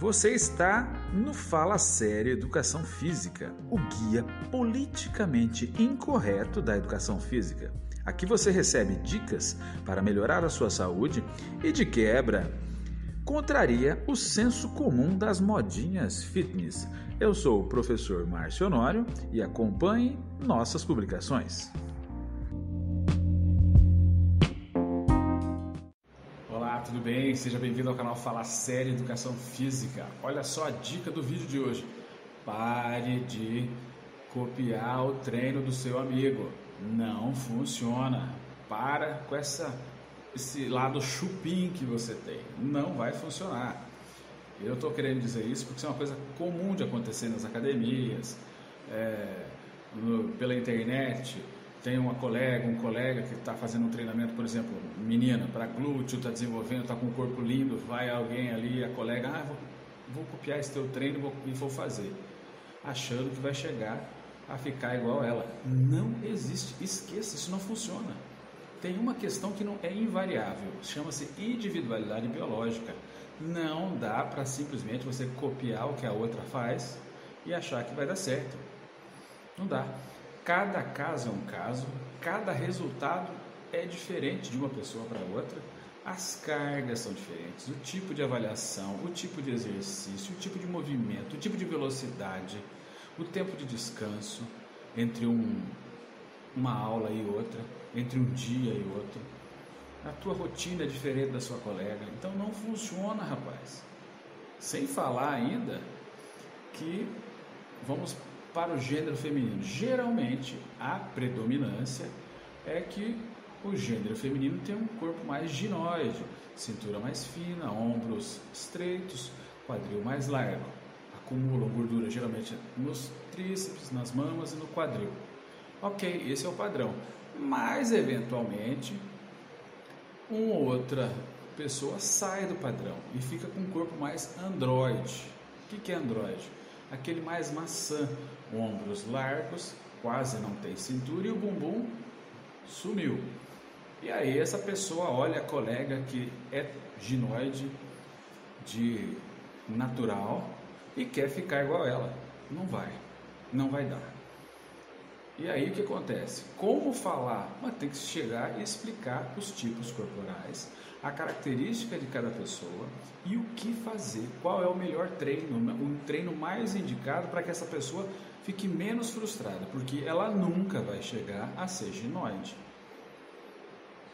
Você está no Fala Sério Educação Física, o guia politicamente incorreto da educação física. Aqui você recebe dicas para melhorar a sua saúde e, de quebra, contraria o senso comum das modinhas fitness. Eu sou o professor Márcio Honório e acompanhe nossas publicações. Tudo bem? Seja bem-vindo ao canal Fala Série Educação Física. Olha só a dica do vídeo de hoje. Pare de copiar o treino do seu amigo. Não funciona. Para com essa, esse lado chupim que você tem. Não vai funcionar. Eu estou querendo dizer isso porque isso é uma coisa comum de acontecer nas academias, é, no, pela internet tem uma colega, um colega que está fazendo um treinamento, por exemplo, menina, para glúteo, está desenvolvendo, está com o corpo lindo, vai alguém ali, a colega, ah, vou, vou copiar esse teu treino vou, e vou fazer, achando que vai chegar a ficar igual ela. Não existe, esqueça, isso não funciona. Tem uma questão que não é invariável, chama-se individualidade biológica. Não dá para simplesmente você copiar o que a outra faz e achar que vai dar certo. Não dá. Cada caso é um caso, cada resultado é diferente de uma pessoa para outra, as cargas são diferentes, o tipo de avaliação, o tipo de exercício, o tipo de movimento, o tipo de velocidade, o tempo de descanso entre um, uma aula e outra, entre um dia e outro. A tua rotina é diferente da sua colega, então não funciona, rapaz. Sem falar ainda que vamos para o gênero feminino. Geralmente, a predominância é que o gênero feminino tem um corpo mais ginoide, cintura mais fina, ombros estreitos, quadril mais largo. Acumulam gordura geralmente nos tríceps, nas mamas e no quadril. Ok, esse é o padrão. Mas, eventualmente, uma ou outra pessoa sai do padrão e fica com um corpo mais androide. O que é androide? Aquele mais maçã, ombros largos, quase não tem cintura e o bumbum sumiu. E aí essa pessoa olha a colega que é ginoide de natural e quer ficar igual ela. Não vai, não vai dar. E aí o que acontece? Como falar? Mas tem que chegar e explicar os tipos corporais, a característica de cada pessoa e o que fazer, qual é o melhor treino, o treino mais indicado para que essa pessoa fique menos frustrada, porque ela nunca vai chegar a ser ginoide.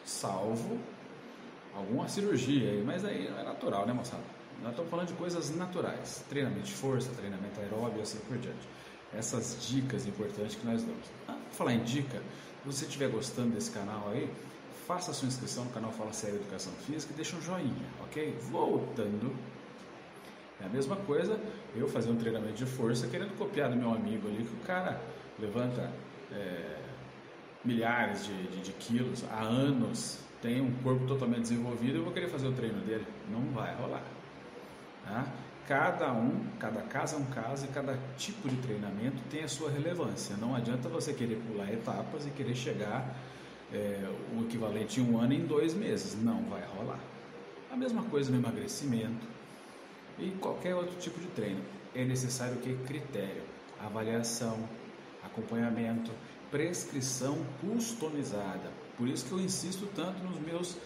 Salvo alguma cirurgia mas aí é natural, né, moçada? Nós estamos falando de coisas naturais, treinamento de força, treinamento aeróbio, assim por diante essas dicas importantes que nós damos. Ah, falar em dica, se você estiver gostando desse canal aí, faça a sua inscrição no canal Fala Sério Educação Física e deixa um joinha, ok? Voltando, é a mesma coisa eu fazer um treinamento de força querendo copiar do meu amigo ali, que o cara levanta é, milhares de, de, de quilos há anos, tem um corpo totalmente desenvolvido, eu vou querer fazer o treino dele. Não vai rolar. Tá? cada um, cada caso é um caso e cada tipo de treinamento tem a sua relevância. Não adianta você querer pular etapas e querer chegar é, o equivalente em um ano em dois meses. Não vai rolar. A mesma coisa no emagrecimento e qualquer outro tipo de treino. É necessário que critério, avaliação, acompanhamento, prescrição customizada. Por isso que eu insisto tanto nos meus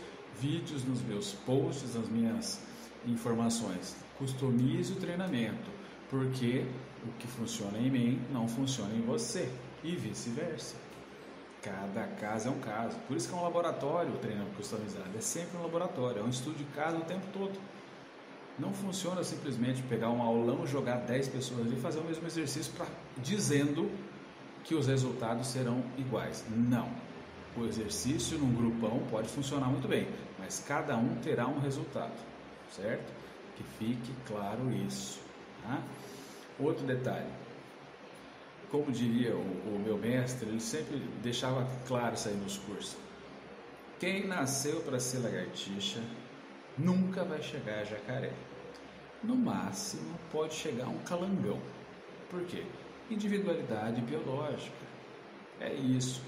vídeos, nos meus posts, nas minhas informações. Customize o treinamento, porque o que funciona em mim não funciona em você e vice-versa. Cada caso é um caso. Por isso que é um laboratório o treinamento customizado. É sempre um laboratório, é um estudo de caso o tempo todo. Não funciona simplesmente pegar um aulão, jogar 10 pessoas e fazer o mesmo exercício pra, dizendo que os resultados serão iguais. Não. O exercício num grupão pode funcionar muito bem, mas cada um terá um resultado certo? Que fique claro isso. Tá? Outro detalhe, como diria o, o, meu mestre, ele sempre deixava claro isso aí nos cursos. Quem nasceu para ser lagartixa nunca vai chegar a jacaré. No máximo, pode chegar a um calangão. Por quê? Individualidade biológica. É isso.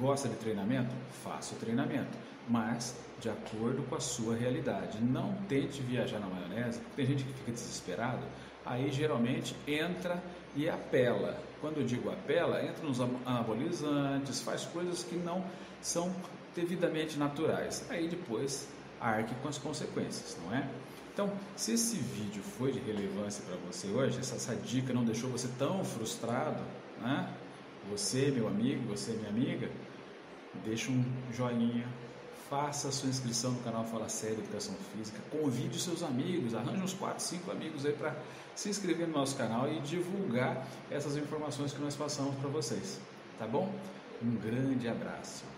Gosta de treinamento? Faça o treinamento, mas de acordo com a sua realidade. Não tente viajar na maionese, porque tem gente que fica desesperado, aí geralmente entra e apela. Quando eu digo apela, entra nos anabolizantes, faz coisas que não são devidamente naturais. Aí depois arque com as consequências, não é? Então, se esse vídeo foi de relevância para você hoje, essa, essa, dica não deixou você tão frustrado, né? Você, meu amigo, você, minha amiga, deixa um joinha, faça a sua inscrição no canal Fala Sério Educação Física, convide os seus amigos, arranje uns 4, 5 amigos aí para se inscrever no nosso canal e divulgar essas informações que nós passamos para vocês, tá bom? Um grande abraço.